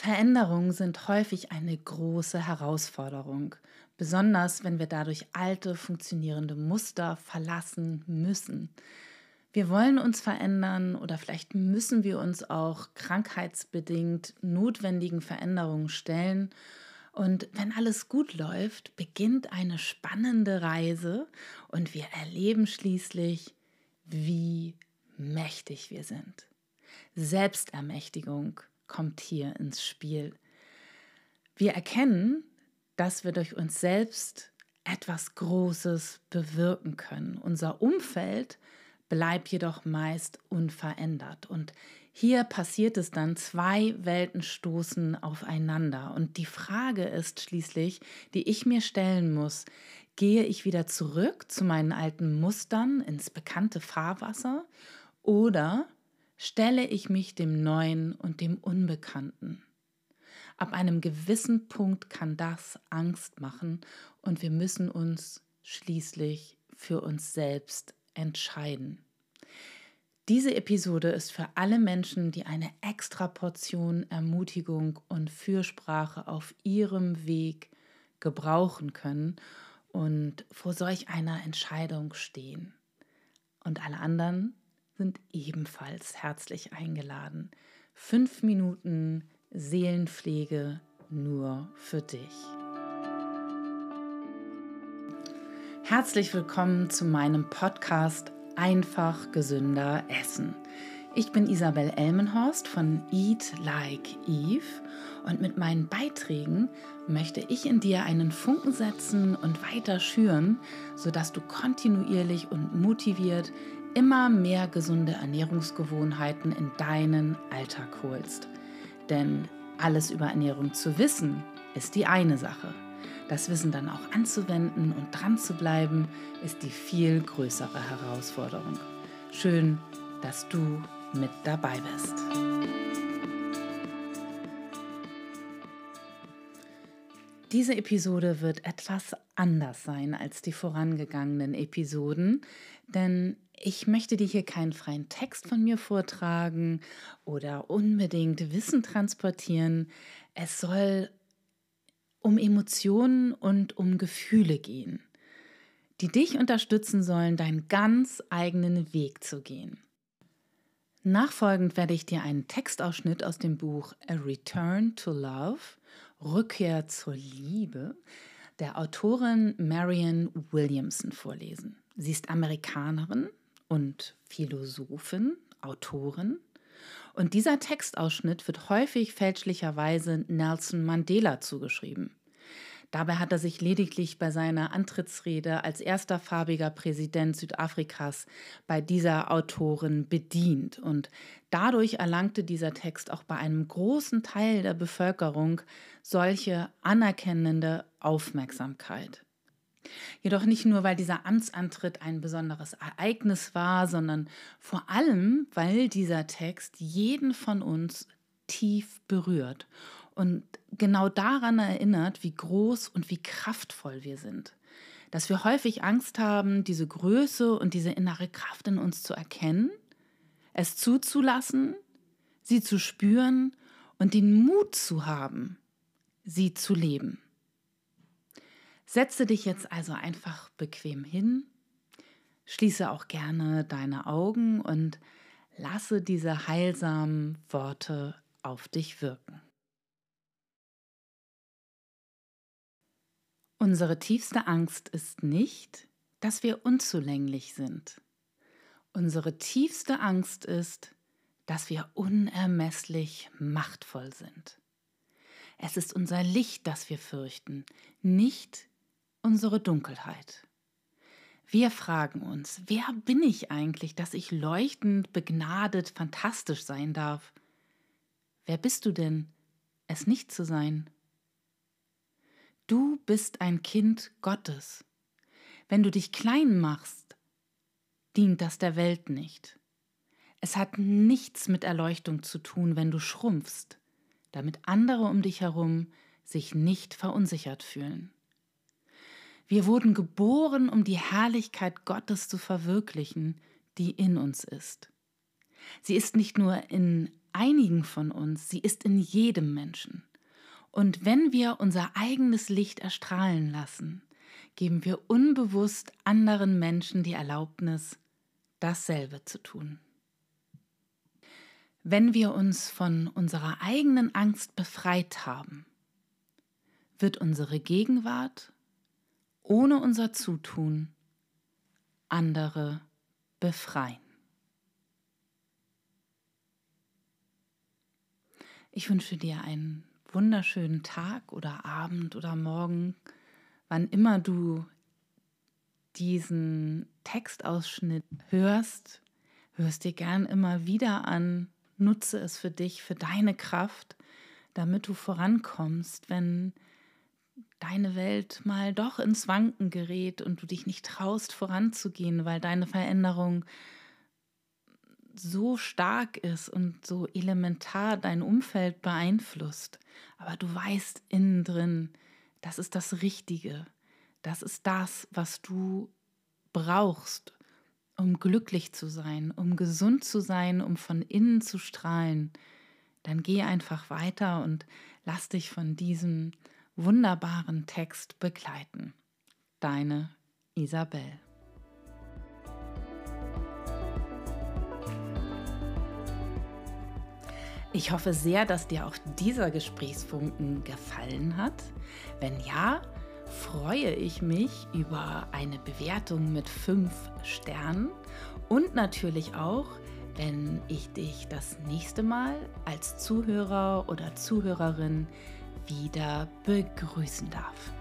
Veränderungen sind häufig eine große Herausforderung, besonders wenn wir dadurch alte, funktionierende Muster verlassen müssen. Wir wollen uns verändern oder vielleicht müssen wir uns auch krankheitsbedingt notwendigen Veränderungen stellen. Und wenn alles gut läuft, beginnt eine spannende Reise und wir erleben schließlich, wie mächtig wir sind. Selbstermächtigung kommt hier ins Spiel. Wir erkennen, dass wir durch uns selbst etwas Großes bewirken können. Unser Umfeld bleibt jedoch meist unverändert. Und hier passiert es dann, zwei Welten stoßen aufeinander. Und die Frage ist schließlich, die ich mir stellen muss, gehe ich wieder zurück zu meinen alten Mustern ins bekannte Fahrwasser oder stelle ich mich dem Neuen und dem Unbekannten. Ab einem gewissen Punkt kann das Angst machen und wir müssen uns schließlich für uns selbst entscheiden. Diese Episode ist für alle Menschen, die eine extra Portion Ermutigung und Fürsprache auf ihrem Weg gebrauchen können und vor solch einer Entscheidung stehen. Und alle anderen sind ebenfalls herzlich eingeladen. Fünf Minuten Seelenpflege nur für dich. Herzlich willkommen zu meinem Podcast Einfach gesünder Essen. Ich bin Isabel Elmenhorst von Eat Like Eve und mit meinen Beiträgen möchte ich in dir einen Funken setzen und weiter schüren, sodass du kontinuierlich und motiviert immer mehr gesunde Ernährungsgewohnheiten in deinen Alltag holst. Denn alles über Ernährung zu wissen, ist die eine Sache. Das Wissen dann auch anzuwenden und dran zu bleiben, ist die viel größere Herausforderung. Schön, dass du mit dabei bist. Diese Episode wird etwas anders sein als die vorangegangenen Episoden, denn ich möchte dir hier keinen freien Text von mir vortragen oder unbedingt Wissen transportieren. Es soll um Emotionen und um Gefühle gehen, die dich unterstützen sollen, deinen ganz eigenen Weg zu gehen. Nachfolgend werde ich dir einen Textausschnitt aus dem Buch A Return to Love, Rückkehr zur Liebe, der Autorin Marianne Williamson vorlesen. Sie ist Amerikanerin und Philosophin, Autorin. Und dieser Textausschnitt wird häufig fälschlicherweise Nelson Mandela zugeschrieben. Dabei hat er sich lediglich bei seiner Antrittsrede als erster farbiger Präsident Südafrikas bei dieser Autorin bedient. Und dadurch erlangte dieser Text auch bei einem großen Teil der Bevölkerung solche anerkennende Aufmerksamkeit. Jedoch nicht nur, weil dieser Amtsantritt ein besonderes Ereignis war, sondern vor allem, weil dieser Text jeden von uns tief berührt und genau daran erinnert, wie groß und wie kraftvoll wir sind. Dass wir häufig Angst haben, diese Größe und diese innere Kraft in uns zu erkennen, es zuzulassen, sie zu spüren und den Mut zu haben, sie zu leben. Setze dich jetzt also einfach bequem hin, schließe auch gerne deine Augen und lasse diese heilsamen Worte auf dich wirken. Unsere tiefste Angst ist nicht, dass wir unzulänglich sind. Unsere tiefste Angst ist, dass wir unermesslich machtvoll sind. Es ist unser Licht, das wir fürchten, nicht unsere Dunkelheit. Wir fragen uns, wer bin ich eigentlich, dass ich leuchtend, begnadet, fantastisch sein darf? Wer bist du denn, es nicht zu sein? Du bist ein Kind Gottes. Wenn du dich klein machst, dient das der Welt nicht. Es hat nichts mit Erleuchtung zu tun, wenn du schrumpfst, damit andere um dich herum sich nicht verunsichert fühlen. Wir wurden geboren, um die Herrlichkeit Gottes zu verwirklichen, die in uns ist. Sie ist nicht nur in einigen von uns, sie ist in jedem Menschen. Und wenn wir unser eigenes Licht erstrahlen lassen, geben wir unbewusst anderen Menschen die Erlaubnis, dasselbe zu tun. Wenn wir uns von unserer eigenen Angst befreit haben, wird unsere Gegenwart ohne unser Zutun andere befreien. Ich wünsche dir einen wunderschönen Tag oder Abend oder Morgen, wann immer du diesen Textausschnitt hörst, hörst dir gern immer wieder an, nutze es für dich, für deine Kraft, damit du vorankommst, wenn deine Welt mal doch ins Wanken gerät und du dich nicht traust voranzugehen, weil deine Veränderung so stark ist und so elementar dein Umfeld beeinflusst. Aber du weißt innen drin, das ist das Richtige. Das ist das, was du brauchst, um glücklich zu sein, um gesund zu sein, um von innen zu strahlen. Dann geh einfach weiter und lass dich von diesem wunderbaren Text begleiten. Deine Isabel. Ich hoffe sehr, dass dir auch dieser Gesprächsfunken gefallen hat. Wenn ja, freue ich mich über eine Bewertung mit fünf Sternen und natürlich auch, wenn ich dich das nächste Mal als Zuhörer oder Zuhörerin wieder begrüßen darf.